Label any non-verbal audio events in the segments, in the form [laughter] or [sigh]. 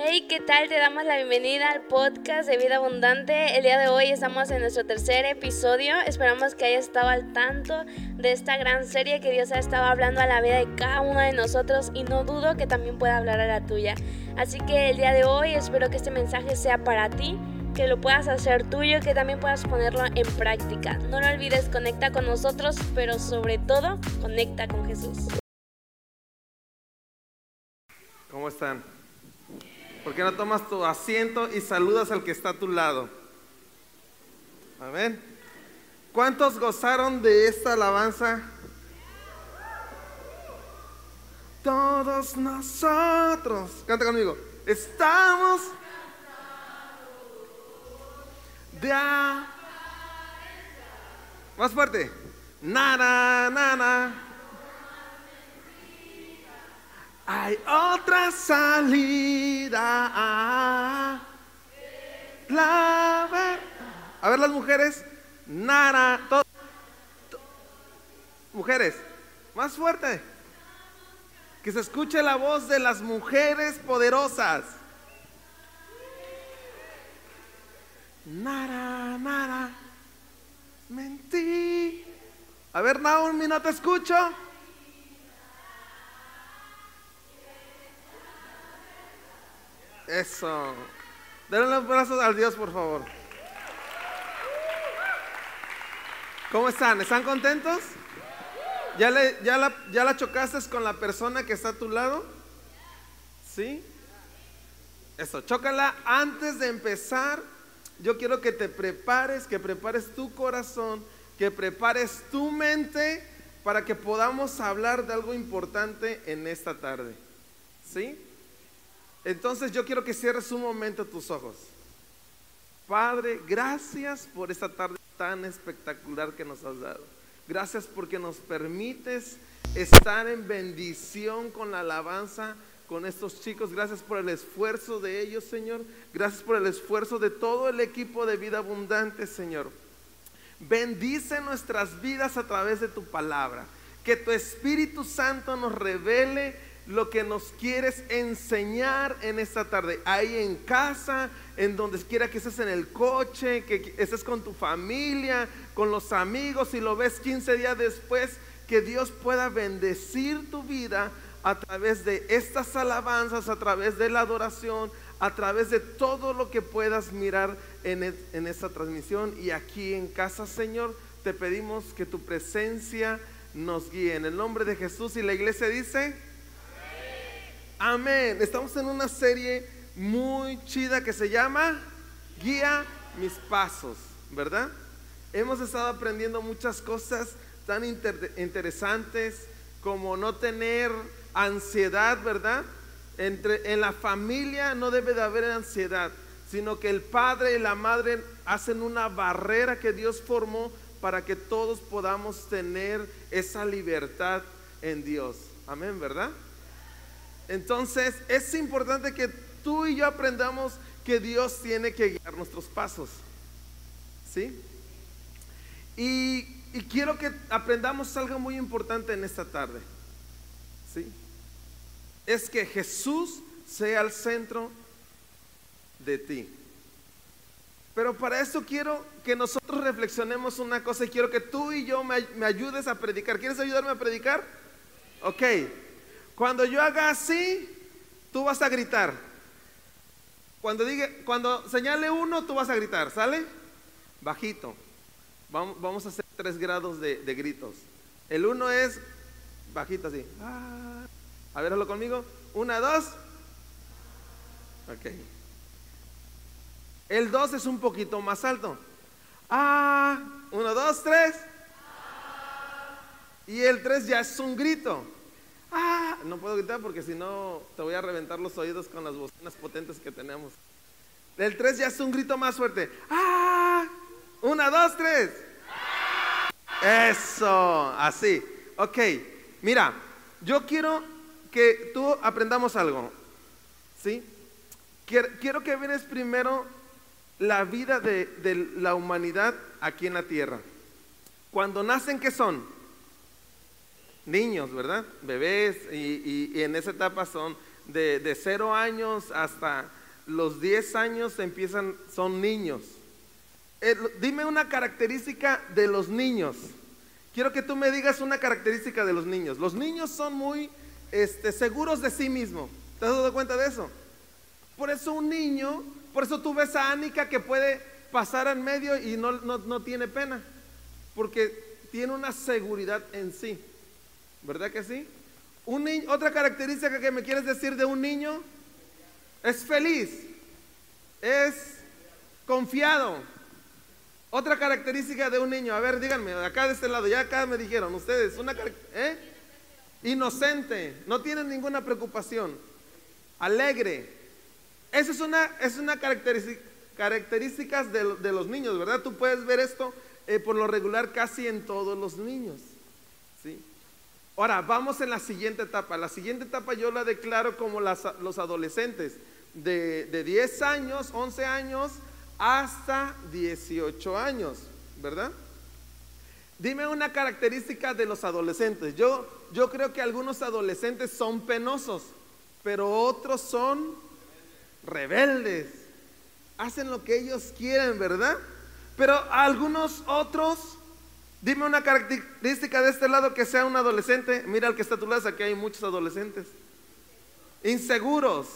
Hey, ¿qué tal? Te damos la bienvenida al podcast de Vida Abundante. El día de hoy estamos en nuestro tercer episodio. Esperamos que hayas estado al tanto de esta gran serie que Dios ha estado hablando a la vida de cada uno de nosotros y no dudo que también pueda hablar a la tuya. Así que el día de hoy espero que este mensaje sea para ti, que lo puedas hacer tuyo, que también puedas ponerlo en práctica. No lo olvides, conecta con nosotros, pero sobre todo, conecta con Jesús. ¿Cómo están? ¿Por qué no tomas tu asiento y saludas al que está a tu lado? Amén. ¿Cuántos gozaron de esta alabanza? Todos nosotros, canta conmigo, estamos de a... Más fuerte. Nada, nada. Hay otra salida. La ver. A ver las mujeres. Nara. mujeres. Más fuerte. Que se escuche la voz de las mujeres poderosas. Nara, nara. Mentí. A ver, Naomi, no te escucho. Eso. Denle los brazos al Dios, por favor. ¿Cómo están? ¿Están contentos? ¿Ya, le, la, ¿Ya la chocaste con la persona que está a tu lado? ¿Sí? Eso, chócala antes de empezar. Yo quiero que te prepares, que prepares tu corazón, que prepares tu mente para que podamos hablar de algo importante en esta tarde. ¿Sí? Entonces yo quiero que cierres un momento tus ojos. Padre, gracias por esta tarde tan espectacular que nos has dado. Gracias porque nos permites estar en bendición con la alabanza con estos chicos. Gracias por el esfuerzo de ellos, Señor. Gracias por el esfuerzo de todo el equipo de vida abundante, Señor. Bendice nuestras vidas a través de tu palabra. Que tu Espíritu Santo nos revele lo que nos quieres enseñar en esta tarde. Ahí en casa, en donde quiera que estés en el coche, que estés con tu familia, con los amigos, si lo ves 15 días después, que Dios pueda bendecir tu vida a través de estas alabanzas, a través de la adoración, a través de todo lo que puedas mirar en, e- en esta transmisión. Y aquí en casa, Señor, te pedimos que tu presencia nos guíe. En el nombre de Jesús y la iglesia dice, amén. Estamos en una serie muy chida que se llama Guía mis pasos, ¿verdad? Hemos estado aprendiendo muchas cosas tan inter- interesantes como no tener ansiedad, ¿verdad? En la familia no debe de haber ansiedad, sino que el padre y la madre hacen una barrera que Dios formó para que todos podamos tener esa libertad en Dios. Amén, ¿verdad? Entonces es importante que tú y yo aprendamos que Dios tiene que guiar nuestros pasos. ¿Sí? Y, quiero que aprendamos algo muy importante en esta tarde. ¿Sí? Es que Jesús sea el centro de ti. Pero para eso quiero que nosotros reflexionemos una cosa y quiero que tú y yo me, me ayudes a predicar. ¿Quieres ayudarme a predicar? Ok. Cuando yo haga así, tú vas a gritar. Cuando diga, cuando señale uno, tú vas a gritar, ¿sale? Bajito. Vamos, vamos a hacer tres grados de, gritos. El uno es bajito así. Ah. A ver, hazlo conmigo. Una, dos. Ok. El dos es un poquito más alto. Ah. Uno, dos, tres. Y el tres ya es un grito. Ah, no puedo gritar porque si no te voy a reventar los oídos con las bocinas potentes que tenemos. El 3 ya es un grito más fuerte. ¡Ah! Una, dos, tres. Eso, así. Ok, mira, yo quiero que tú aprendamos algo. ¿Sí? Quiero, que veas primero la vida de, de la humanidad aquí en la tierra. Cuando nacen, ¿qué son? Niños, ¿verdad? Bebés y, y- en esa etapa son de, de 0 años hasta los 10 años empiezan, son niños. Eh, dime una característica de los niños. Quiero que tú me digas una característica de los niños. Los niños son muy este, seguros de sí mismos. ¿Te has dado cuenta de eso? Por eso un niño, por eso tú ves a Anika que puede pasar en medio y no, no tiene pena. Porque tiene una seguridad en sí. ¿Verdad que sí? Un otra característica que me quieres decir de un niño es feliz, es confiado. Otra característica de un niño, a ver, díganme, acá de este lado, ya acá me dijeron ustedes, una ¿eh? inocente, no tienen ninguna preocupación, alegre. Esa es una, es una característica, características de, de, los niños, ¿verdad? Tú puedes ver esto eh, por lo regular casi en todos los niños. Ahora, vamos en la siguiente etapa. La siguiente etapa yo la declaro como los adolescentes de, de 10 años, 11 años hasta 18 años, ¿verdad? Dime una característica de los adolescentes. Yo, yo creo que algunos adolescentes son penosos, pero otros son rebeldes. Hacen lo que ellos quieren, ¿verdad? Pero algunos otros, dime una característica de este lado que sea un adolescente. Mira el que está a tu lado, aquí hay muchos adolescentes. Inseguros,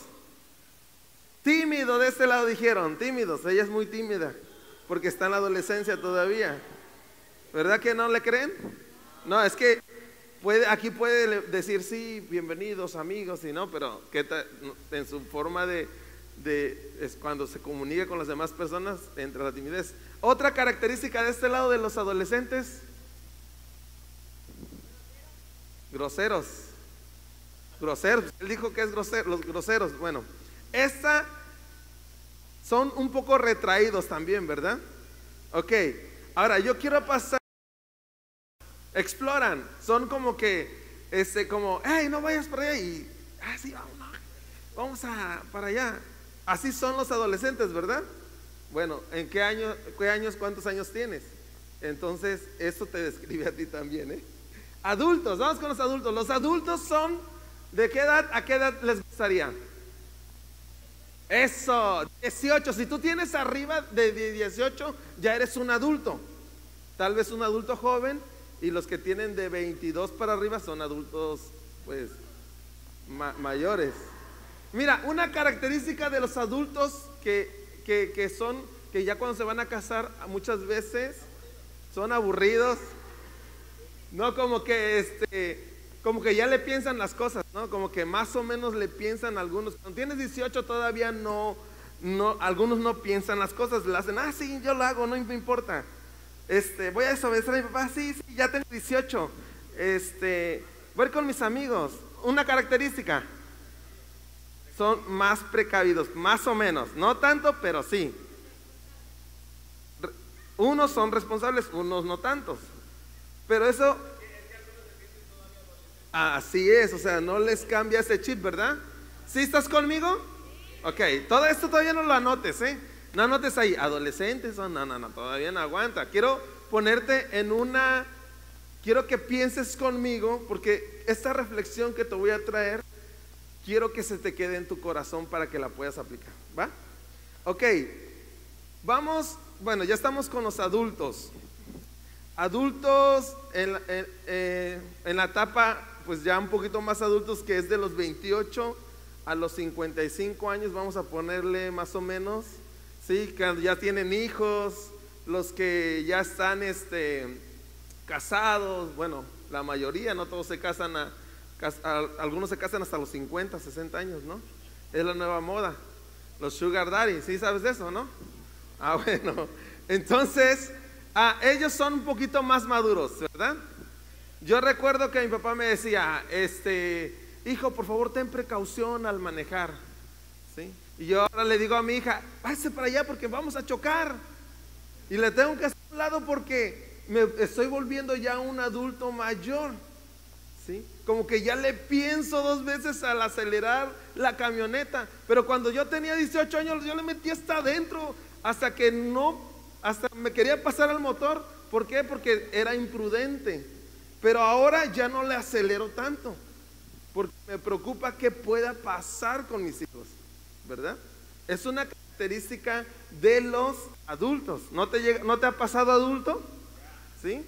Tímido de este lado dijeron, tímidos, ella es muy tímida, porque está en la adolescencia todavía. ¿Verdad que no le creen? No, es que aquí puede decir sí, bienvenidos amigos, y no, pero ¿qué en su forma de, de, es cuando se comunica con las demás personas, entra la timidez. Otra característica de este lado de los adolescentes, groseros. Groseros, él dijo que es grosero, los groseros, bueno. Esta son un poco retraídos también, ¿verdad? Ok, ahora yo quiero pasar. Exploran, son como que, este, como, hey, no vayas para allá y, ah, vamos, vamos a, para allá. Así son los adolescentes, ¿verdad? Bueno, ¿en qué, año, qué años, cuántos años tienes? Entonces, eso te describe a ti también, ¿eh? Adultos, vamos con los adultos. Los adultos son, ¿de qué edad a qué edad les gustaría? Eso, 18. Si tú tienes arriba de 18, ya eres un adulto. Tal vez un adulto joven y los que tienen de 22 para arriba son adultos, pues, mayores. Mira, una característica de los adultos que, que, que son, que ya cuando se van a casar, muchas veces son aburridos. No como que este como que ya le piensan las cosas, ¿no? Como que más o menos le piensan algunos. Cuando tienes 18 todavía no, no, algunos no piensan las cosas, le hacen, ah, sí, yo lo hago, no me importa. Este, voy a desobedecer a mi papá, sí, sí, ya tengo 18. Este, voy con mis amigos. Una característica, son más precavidos, más o menos, no tanto, pero sí. Unos son responsables, unos no tantos. Pero eso Así es, o sea, no les cambia ese chip, ¿verdad? ¿Sí estás conmigo? Ok, todo esto todavía no lo anotes, ¿eh? No anotes ahí, adolescentes, no, no, no, todavía no aguanta. Quiero ponerte en una, quiero que pienses conmigo, porque esta reflexión que te voy a traer, quiero que se te quede en tu corazón para que la puedas aplicar, ¿va? Ok, vamos, bueno, ya estamos con los adultos. Adultos en, eh, la etapa pues ya un poquito más adultos, que es de los 28 a los 55 años, vamos a ponerle más o menos, ¿sí? Que ya tienen hijos, los que ya están este, casados, bueno, la mayoría, no todos se casan, a, algunos se casan hasta los 50, 60 años, ¿no? Es la nueva moda. Los sugar daddy, ¿sí sabes de eso, no? Ah, [laughs] bueno. Entonces, ah, ellos son un poquito más maduros, ¿verdad? Yo recuerdo que mi papá me decía, este, hijo, por favor, ten precaución al manejar. ¿Sí? Y yo ahora le digo a mi hija, pase para allá porque vamos a chocar. Y le tengo que hacer un lado porque me estoy volviendo ya un adulto mayor. ¿Sí? Como que ya le pienso dos veces al acelerar la camioneta. Pero cuando yo tenía 18 años, yo le metí hasta adentro, hasta que no, hasta me quería pasar al motor. ¿Por qué? Porque era imprudente. Pero ahora ya no le acelero tanto. porque me preocupa qué pueda pasar con mis hijos, ¿verdad? Es una característica de los adultos. ¿No te, llega, ¿no te ha pasado adulto? ¿Sí?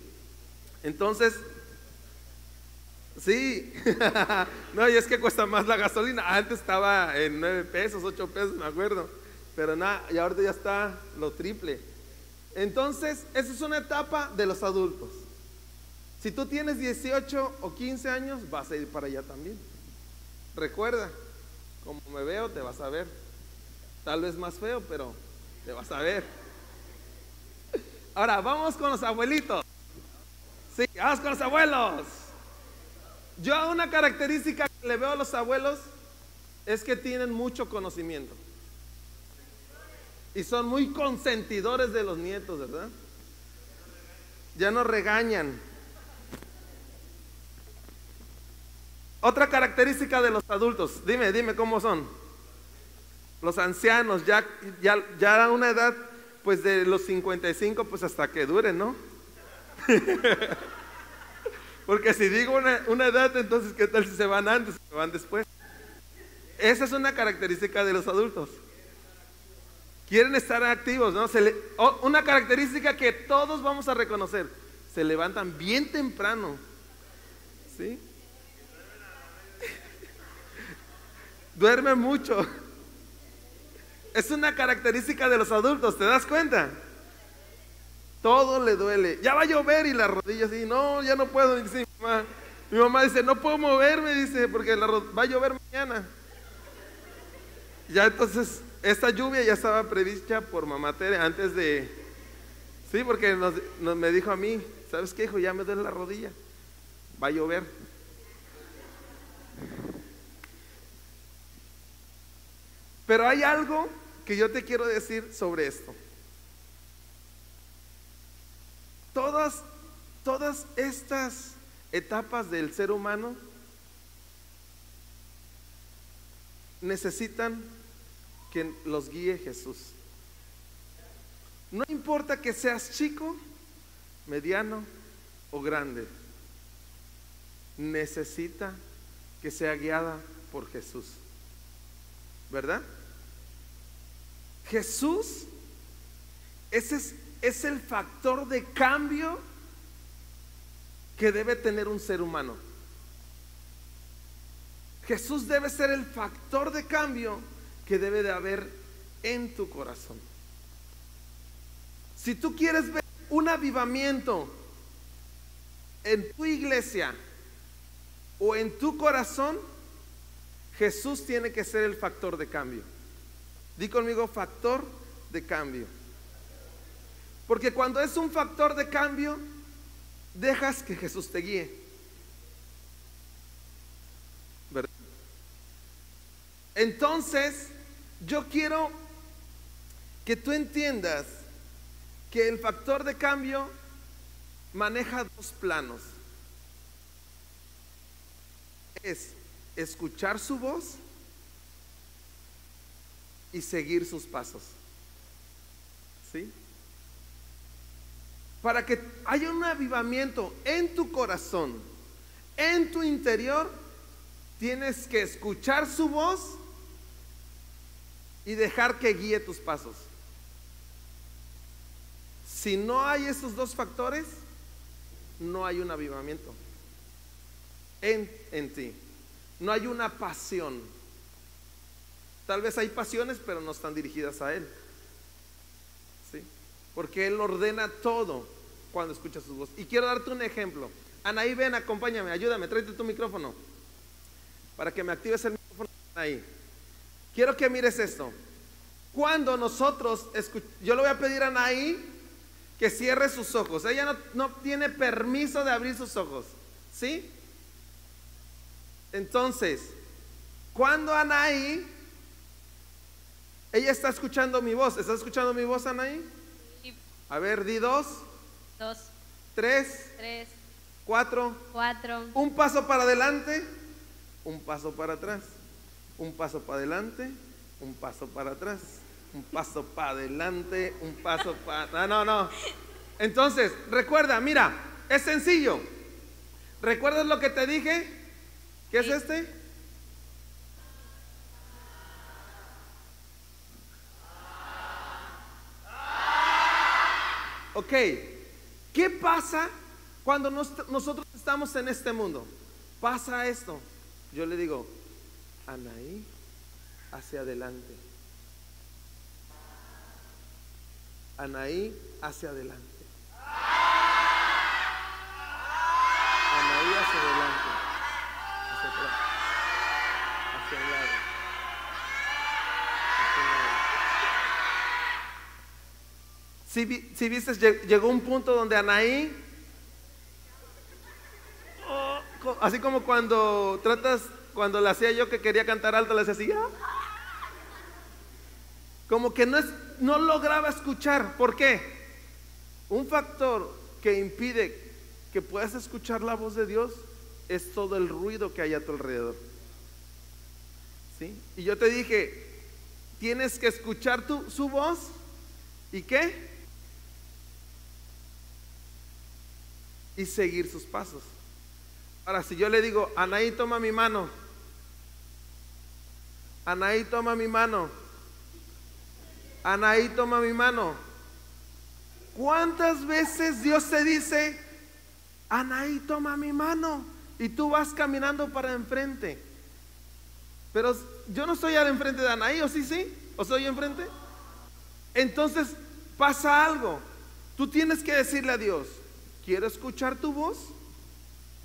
Entonces, sí. [laughs] no, y es que cuesta más la gasolina. Antes estaba en 9 pesos, 8 pesos, me acuerdo. Pero nada, y ahorita ya está lo triple. Entonces, esa es una etapa de los adultos. Si tú tienes 18 o 15 años, vas a ir para allá también. Recuerda, como me veo, te vas a ver. Tal vez más feo, pero te vas a ver. Ahora, vamos con los abuelitos. Sí, vamos con los abuelos. Yo una característica que le veo a los abuelos es que tienen mucho conocimiento. Y son muy consentidores de los nietos, ¿verdad? Ya no regañan. Otra característica de los adultos, dime, dime cómo son. Los ancianos, ya, ya, ya a una edad, pues de los 55, pues hasta que duren, ¿no? [laughs] Porque si digo una, edad, entonces ¿qué tal si se van antes o se van después? Esa es una característica de los adultos. Quieren estar activos, ¿no? una característica que todos vamos a reconocer. Se levantan bien temprano. ¿Sí? [laughs] Duermen mucho. Es una característica de los adultos, ¿te das cuenta? Todo le duele. Ya va a llover y la rodilla así, no, ya no puedo. Dice, mi, mamá. mi mamá dice, no puedo moverme, dice, porque va a llover mañana. Ya entonces esta lluvia ya estaba prevista por mamá Tere antes de... Sí, porque me dijo a mí, ¿sabes qué, hijo? Ya me duele la rodilla. Va a llover. Pero hay algo que yo te quiero decir sobre esto. Todas, todas estas etapas del ser humano necesitan que los guíe Jesús. No importa que seas chico, mediano o grande, necesita que sea guiada por Jesús. ¿Verdad? Jesús ese es, es el factor de cambio que debe tener un ser humano. Jesús debe ser el factor de cambio que debe de haber en tu corazón. Si tú quieres ver un avivamiento en tu iglesia o en tu corazón, Jesús tiene que ser el factor de cambio. Di conmigo factor de cambio. Porque cuando es un factor de cambio, dejas que Jesús te guíe. Entonces, yo quiero que tú entiendas que el factor de cambio maneja dos planos. Es escuchar su voz y seguir sus pasos. ¿Sí? Para que haya un avivamiento en tu corazón, en tu interior, tienes que escuchar su voz y dejar que guíe tus pasos. Si no hay esos dos factores, no hay un avivamiento en, en ti. No hay una pasión. Tal vez hay pasiones, pero no están dirigidas a Él. Porque Él ordena todo cuando escucha su voz. Y quiero darte un ejemplo. Anaí, ven, acompáñame, ayúdame, tráete tu micrófono. Para que me actives el micrófono ahí. Quiero que mires esto. Cuando nosotros, yo le voy a pedir a Anaí que cierre sus ojos. Ella no, no tiene permiso de abrir sus ojos. ¿Sí? Entonces, cuando Anaí, ella está escuchando mi voz. ¿Está escuchando mi voz, Anaí? A ver, di dos. Dos. Tres. Tres. Cuatro. Cuatro. Un paso para adelante. Un paso para atrás un paso para adelante, un paso para atrás, un paso para adelante, un paso para... No, no, no. Entonces, recuerda, mira, es sencillo. ¿Recuerdas lo que te dije? ¿Qué es este? Ok, ¿qué pasa cuando nosotros estamos en este mundo? Pasa esto. Yo le digo, Anaí, hacia adelante. Anaí, hacia adelante. Anaí, hacia adelante. Hacia atrás. Hacia un lado. Si, viste, llegó un punto donde Anaí, oh, así como cuando tratas cuando la hacía yo que quería cantar alto, le hacía así. Ah". Como que no, es, no lograba escuchar. ¿Por qué? Un factor que impide que puedas escuchar la voz de Dios es todo el ruido que hay a tu alrededor. ¿Sí? Y yo te dije, tienes que escuchar tu, su voz y qué? Y seguir sus pasos. Ahora, si yo le digo, Anaí, toma mi mano, Anaí, toma mi mano. Anaí, toma mi mano. ¿Cuántas veces Dios te dice, Anaí, toma mi mano? Y tú vas caminando para enfrente. Pero yo no estoy al enfrente de Anaí, ¿o sí, sí? ¿O soy enfrente? Entonces pasa algo. Tú tienes que decirle a Dios, quiero escuchar tu voz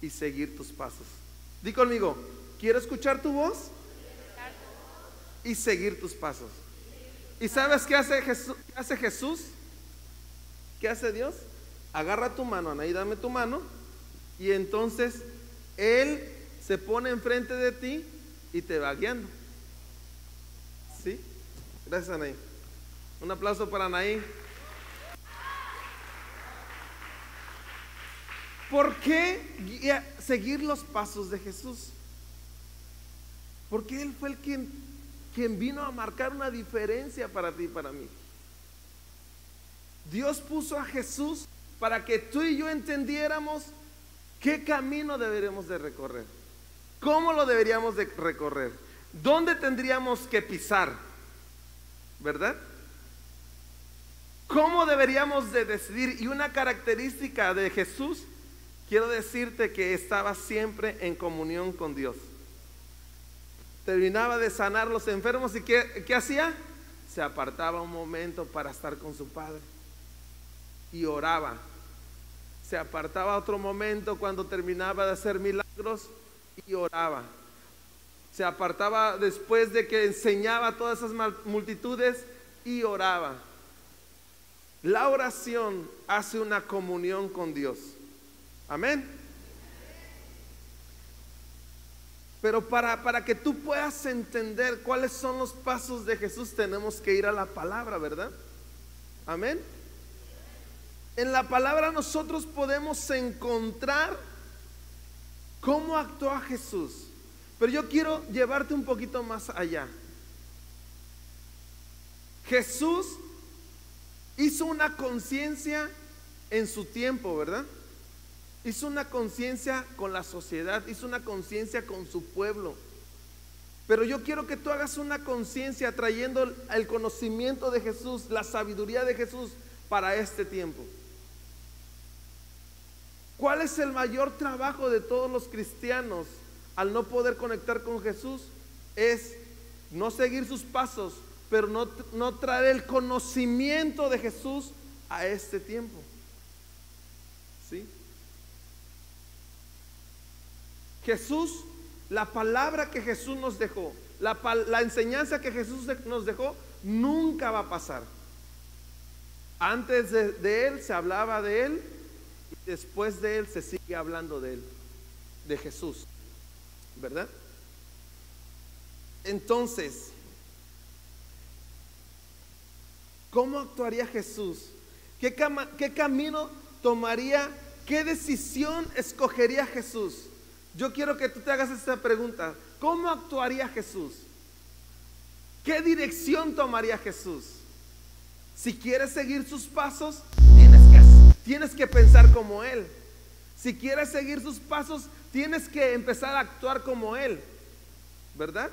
y seguir tus pasos. Di conmigo, quiero escuchar tu voz y seguir tus pasos. ¿Y sabes qué hace Jesús? ¿Qué hace, Jesús? ¿Qué hace Dios? Agarra tu mano, Anaí, dame tu mano. Y entonces Él se pone enfrente de ti y te va guiando. ¿Sí? Gracias, Anaí. Un aplauso para Anaí. ¿Por qué seguir los pasos de Jesús? Porque Él fue el quien vino a marcar una diferencia para ti y para mí. Dios puso a Jesús para que tú y yo entendiéramos qué camino deberíamos de recorrer, cómo lo deberíamos de recorrer, dónde tendríamos que pisar, ¿verdad? ¿Cómo deberíamos de decidir? Y una característica de Jesús, quiero decirte que estaba siempre en comunión con Dios terminaba de sanar los enfermos y ¿qué, ¿qué, hacía? Se apartaba un momento para estar con su padre y oraba. Se apartaba otro momento cuando terminaba de hacer milagros y oraba. Se apartaba después de que enseñaba a todas esas multitudes y oraba. La oración hace una comunión con Dios. Amén. Pero para, para que tú puedas entender cuáles son los pasos de Jesús, tenemos que ir a la palabra, ¿verdad? Amén. En la palabra nosotros podemos encontrar cómo actuó Jesús. Pero yo quiero llevarte un poquito más allá. Jesús hizo una conciencia en su tiempo, ¿verdad? Hizo una conciencia con la sociedad, hizo una conciencia con su pueblo. Pero yo quiero que tú hagas una conciencia trayendo el conocimiento de Jesús, la sabiduría de Jesús para este tiempo. ¿Cuál es el mayor trabajo de todos los cristianos al no poder conectar con Jesús? Es no seguir sus pasos, pero no, no traer el conocimiento de Jesús a este tiempo. ¿Sí? Jesús, la palabra que Jesús nos dejó, la, enseñanza que Jesús nos dejó, nunca va a pasar. Antes de, Él se hablaba de Él y después de Él se sigue hablando de Él, de Jesús. ¿Verdad? Entonces, ¿cómo actuaría Jesús? ¿Qué, ¿Qué, camino tomaría? ¿Qué decisión escogería Jesús? Yo quiero que tú te hagas esta pregunta. ¿Cómo actuaría Jesús? ¿Qué dirección tomaría Jesús? Si quieres seguir sus pasos, tienes que, pensar como Él. Si quieres seguir sus pasos, tienes que empezar a actuar como Él, ¿verdad?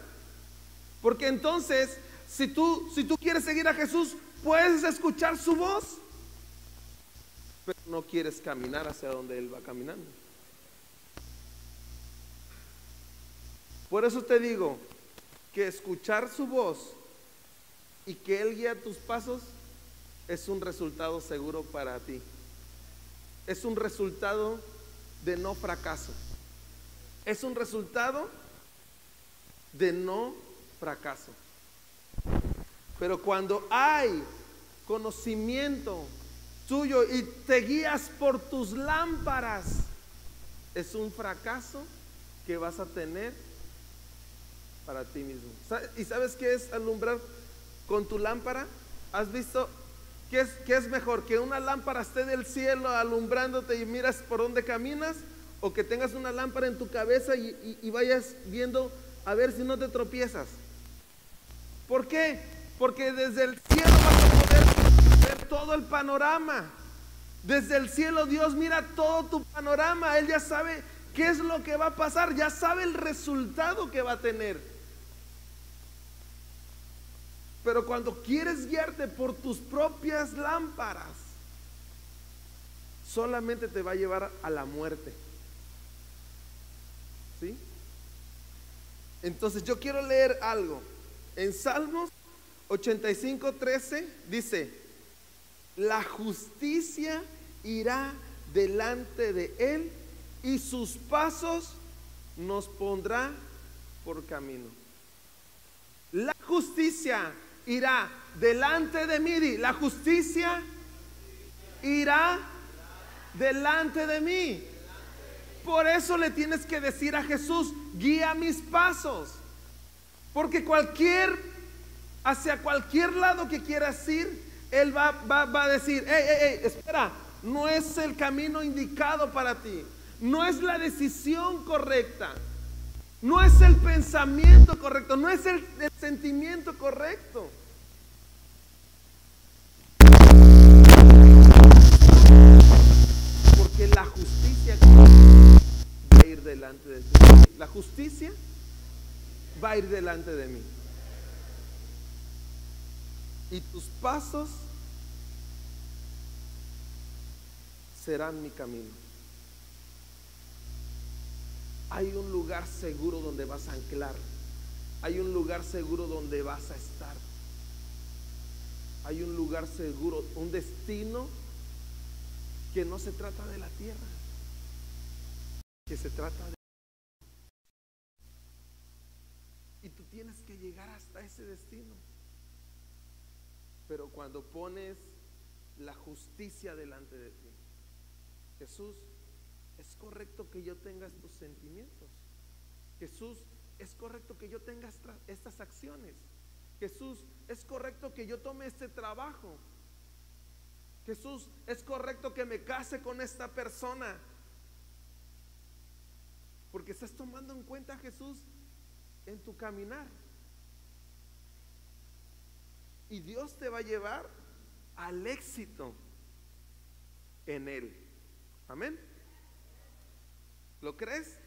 Porque entonces, si tú, si tú quieres seguir a Jesús, puedes escuchar su voz, pero no quieres caminar hacia donde Él va caminando. Por eso te digo que escuchar su voz y que Él guía tus pasos es un resultado seguro para ti. Es un resultado de no fracaso. Es un resultado de no fracaso. Pero cuando hay conocimiento tuyo y te guías por tus lámparas, es un fracaso que vas a tener para ti mismo. ¿Y sabes qué es alumbrar con tu lámpara? ¿Has visto qué es, qué es mejor? ¿Que una lámpara esté del cielo alumbrándote y miras por dónde caminas? ¿O que tengas una lámpara en tu cabeza y, y vayas viendo a ver si no te tropiezas? ¿Por qué? Porque desde el cielo vas a poder ver todo el panorama. Desde el cielo Dios mira todo tu panorama. Él ya sabe qué es lo que va a pasar, ya sabe el resultado que va a tener. Pero cuando quieres guiarte por tus propias lámparas, solamente te va a llevar a la muerte. ¿Sí? Entonces yo quiero leer algo. En Salmos 85, 13 dice, la justicia irá delante de él y sus pasos nos pondrá por camino. La justicia irá delante de mí. La justicia irá delante de mí. Por eso le tienes que decir a Jesús, guía mis pasos. Porque cualquier, hacia cualquier lado que quieras ir, Él va, va, a decir, espera, no es el camino indicado para ti. No es la decisión correcta. No es el pensamiento correcto, no es el, sentimiento correcto. Porque la justicia va a ir delante de ti. La justicia va a ir delante de mí. Y tus pasos serán mi camino hay un lugar seguro donde vas a anclar. Hay un lugar seguro donde vas a estar. Hay un lugar seguro, un destino que no se trata de la tierra, que se trata de... Y tú tienes que llegar hasta ese destino. Pero cuando pones la justicia delante de ti, Jesús es correcto que yo tenga estos sentimientos. Jesús, es correcto que yo tenga estas acciones. Jesús, es correcto que yo tome este trabajo. Jesús, es correcto que me case con esta persona. Porque estás tomando en cuenta Jesús en tu caminar. Y Dios te va a llevar al éxito en Él. Amén. ¿Lo crees?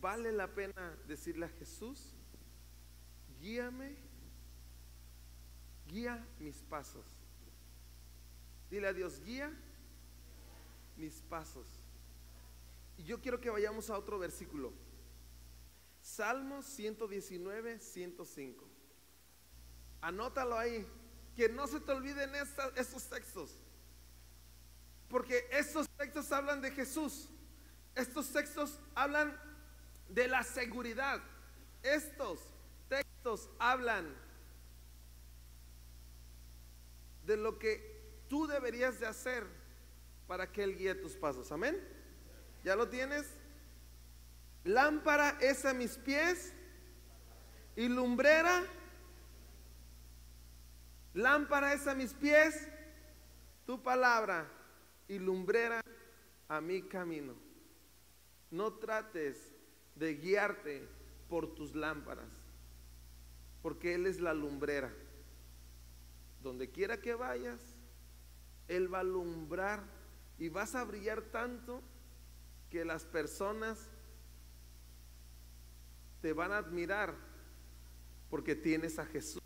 Vale la pena decirle a Jesús, guíame, guía mis pasos. Dile a Dios, guía mis pasos. Y yo quiero que vayamos a otro versículo. Salmos 119, 105. Anótalo ahí. Que no se te olviden estos textos. Hablan de Jesús. Estos textos hablan de la seguridad. Estos textos hablan de lo que tú deberías de hacer para que Él guíe tus pasos. Amén. ¿Ya lo tienes? Lámpara es a mis pies y lumbrera. Lámpara es a mis pies tu palabra y lumbrera a mi camino. No trates de guiarte por tus lámparas, porque Él es la lumbrera. Donde quiera que vayas, Él va a alumbrar Y vas a brillar tanto que las personas te van a admirar porque tienes a Jesús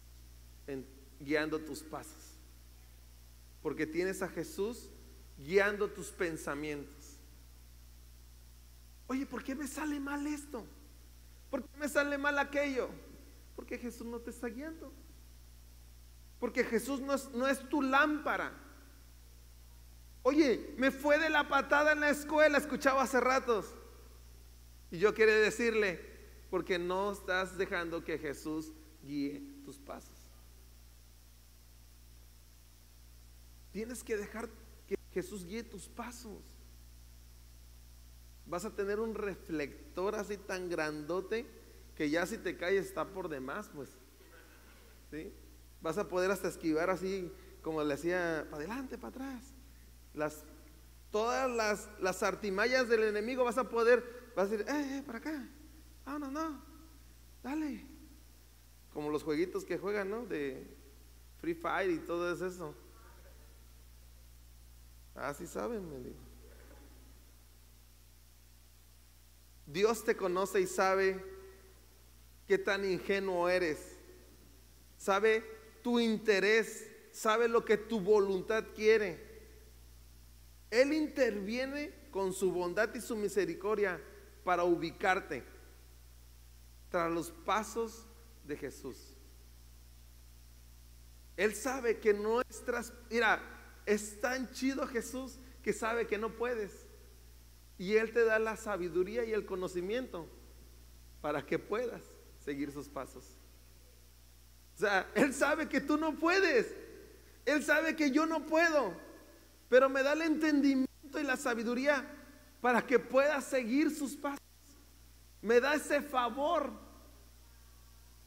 guiando tus pasos. Porque tienes a Jesús guiando tus pensamientos. Oye, ¿por qué me sale mal esto? ¿Por qué me sale mal aquello? Porque Jesús no te está guiando. Porque Jesús no es, no es tu lámpara. Oye, me fue de la patada en la escuela, escuchaba hace ratos. Y yo quiero decirle, porque no estás dejando que Jesús guíe tus pasos. Tienes que dejar Jesús guíe tus pasos. Vas a tener un reflector así tan grandote que ya si te caes está por demás, pues. ¿Sí? Vas a poder hasta esquivar así como le hacía, para adelante, para atrás. Las, todas las, las artimallas del enemigo vas a poder, vas a decir, eh, eh, para acá. Ah, no, no. Dale. Como los jueguitos que juegan, ¿no? De Free Fire y todo eso. Así saben, me digo. Dios te conoce y sabe qué tan ingenuo eres. Sabe tu interés, sabe lo que tu voluntad quiere. Él interviene con su bondad y su misericordia para ubicarte tras los pasos de Jesús. Él sabe que nuestras, mira, es tan chido Jesús que sabe que no puedes. Y Él te da la sabiduría y el conocimiento para que puedas seguir sus pasos. O sea, Él sabe que tú no puedes. Él sabe que yo no puedo. Pero me da el entendimiento y la sabiduría para que puedas seguir sus pasos. Me da ese favor.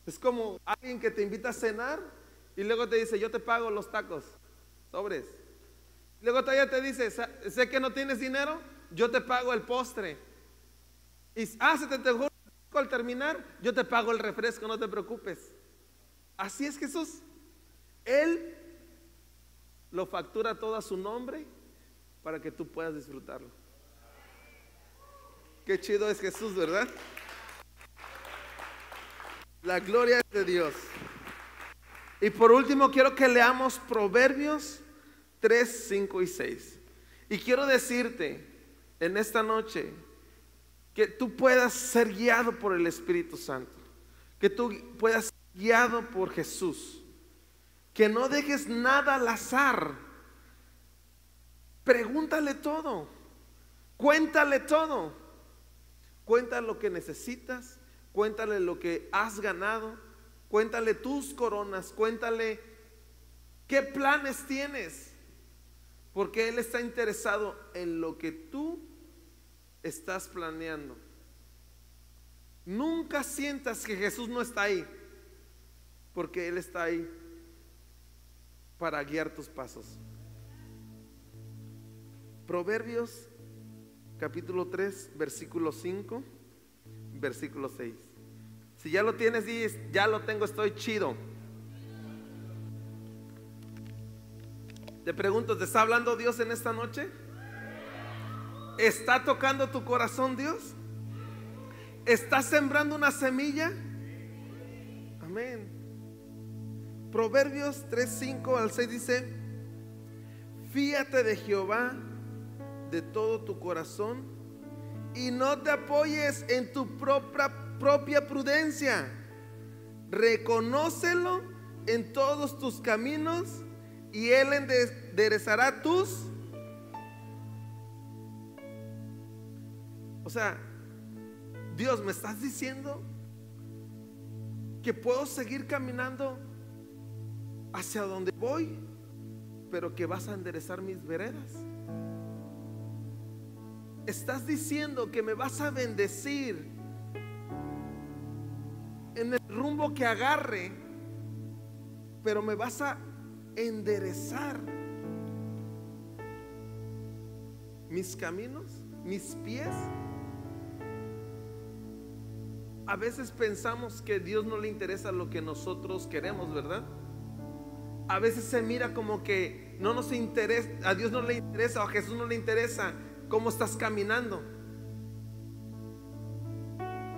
Es como alguien que te invita a cenar y luego te dice, yo te pago los tacos, sobres. Luego todavía te dice, sé que no tienes dinero, yo te pago el postre. Y, ah, se te al terminar, yo te pago el refresco, no te preocupes. Así es Jesús. Él lo factura todo a su nombre para que tú puedas disfrutarlo. Qué chido es Jesús, ¿verdad? La gloria es de Dios. Y por último quiero que leamos Proverbios 3, 5 y 6. Y quiero decirte en esta noche que tú puedas ser guiado por el Espíritu Santo, que tú puedas ser guiado por Jesús, que no dejes nada al azar. Pregúntale todo, cuéntale todo, cuéntale lo que necesitas, cuéntale lo que has ganado, cuéntale tus coronas, cuéntale qué planes tienes. Porque Él está interesado en lo que tú estás planeando. Nunca sientas que Jesús no está ahí, porque Él está ahí para guiar tus pasos. Proverbios capítulo 3, versículo 5, versículo 6. Si ya lo tienes, ya lo tengo, estoy chido. Te pregunto, ¿te está hablando Dios en esta noche? ¿Está tocando tu corazón Dios? ¿Está sembrando una semilla? Amén. Proverbios 3, 5 al 6 dice, fíate de Jehová de todo tu corazón y no te apoyes en tu propia, propia prudencia. Reconócelo en todos tus caminos y Él enderezará tus... O sea, Dios, ¿me estás diciendo que puedo seguir caminando hacia donde voy, pero que vas a enderezar mis veredas? Estás diciendo que me vas a bendecir en el rumbo que agarre, pero me vas a enderezar mis caminos, mis pies. A veces pensamos que Dios no le interesa lo que nosotros queremos, ¿verdad? a veces se mira como que no nos interesa, a Dios no le interesa o a Jesús no le interesa cómo estás caminando.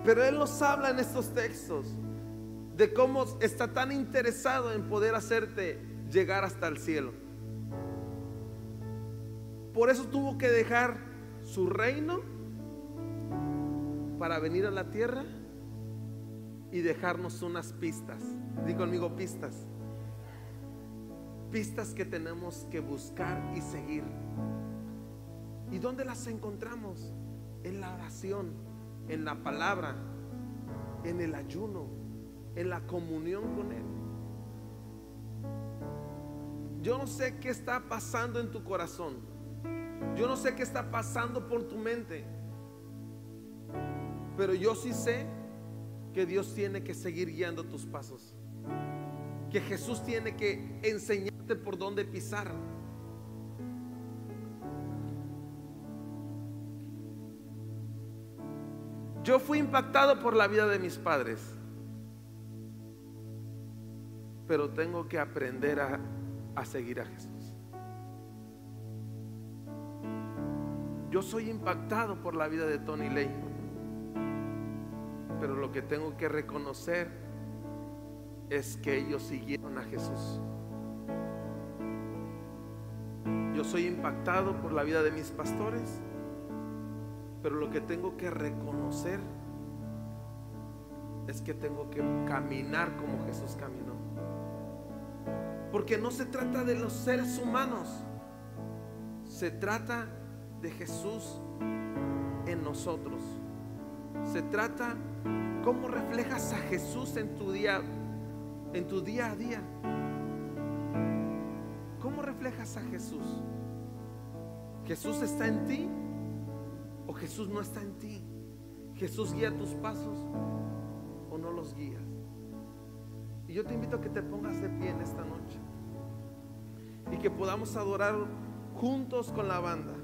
Pero Él nos habla en estos textos de cómo está tan interesado en poder hacerte llegar hasta el cielo. Por eso tuvo que dejar su reino para venir a la tierra y dejarnos unas pistas. Digo conmigo pistas. Pistas que tenemos que buscar y seguir. ¿Y dónde las encontramos? En la oración, en la palabra, en el ayuno, en la comunión con Él. Yo no sé qué está pasando en tu corazón. Yo no sé qué está pasando por tu mente. Pero yo sí sé que Dios tiene que seguir guiando tus pasos. Que Jesús tiene que enseñarte por dónde pisar. Yo fui impactado por la vida de mis padres, pero tengo que aprender a, a seguir a Jesús. Yo soy impactado por la vida de Tony Ley, pero lo que tengo que reconocer es que ellos siguieron a Jesús. Yo soy impactado por la vida de mis pastores, pero lo que tengo que reconocer es que tengo que caminar como Jesús caminó. Porque no se trata de los seres humanos, se trata de Jesús en nosotros. Se trata cómo reflejas a Jesús en tu día en tu día a día. ¿Cómo reflejas a Jesús? ¿Jesús está en ti o Jesús no está en ti? ¿Jesús guía tus pasos o no los guías? Y yo te invito a que te pongas de pie en esta noche y que podamos adorar juntos con la banda.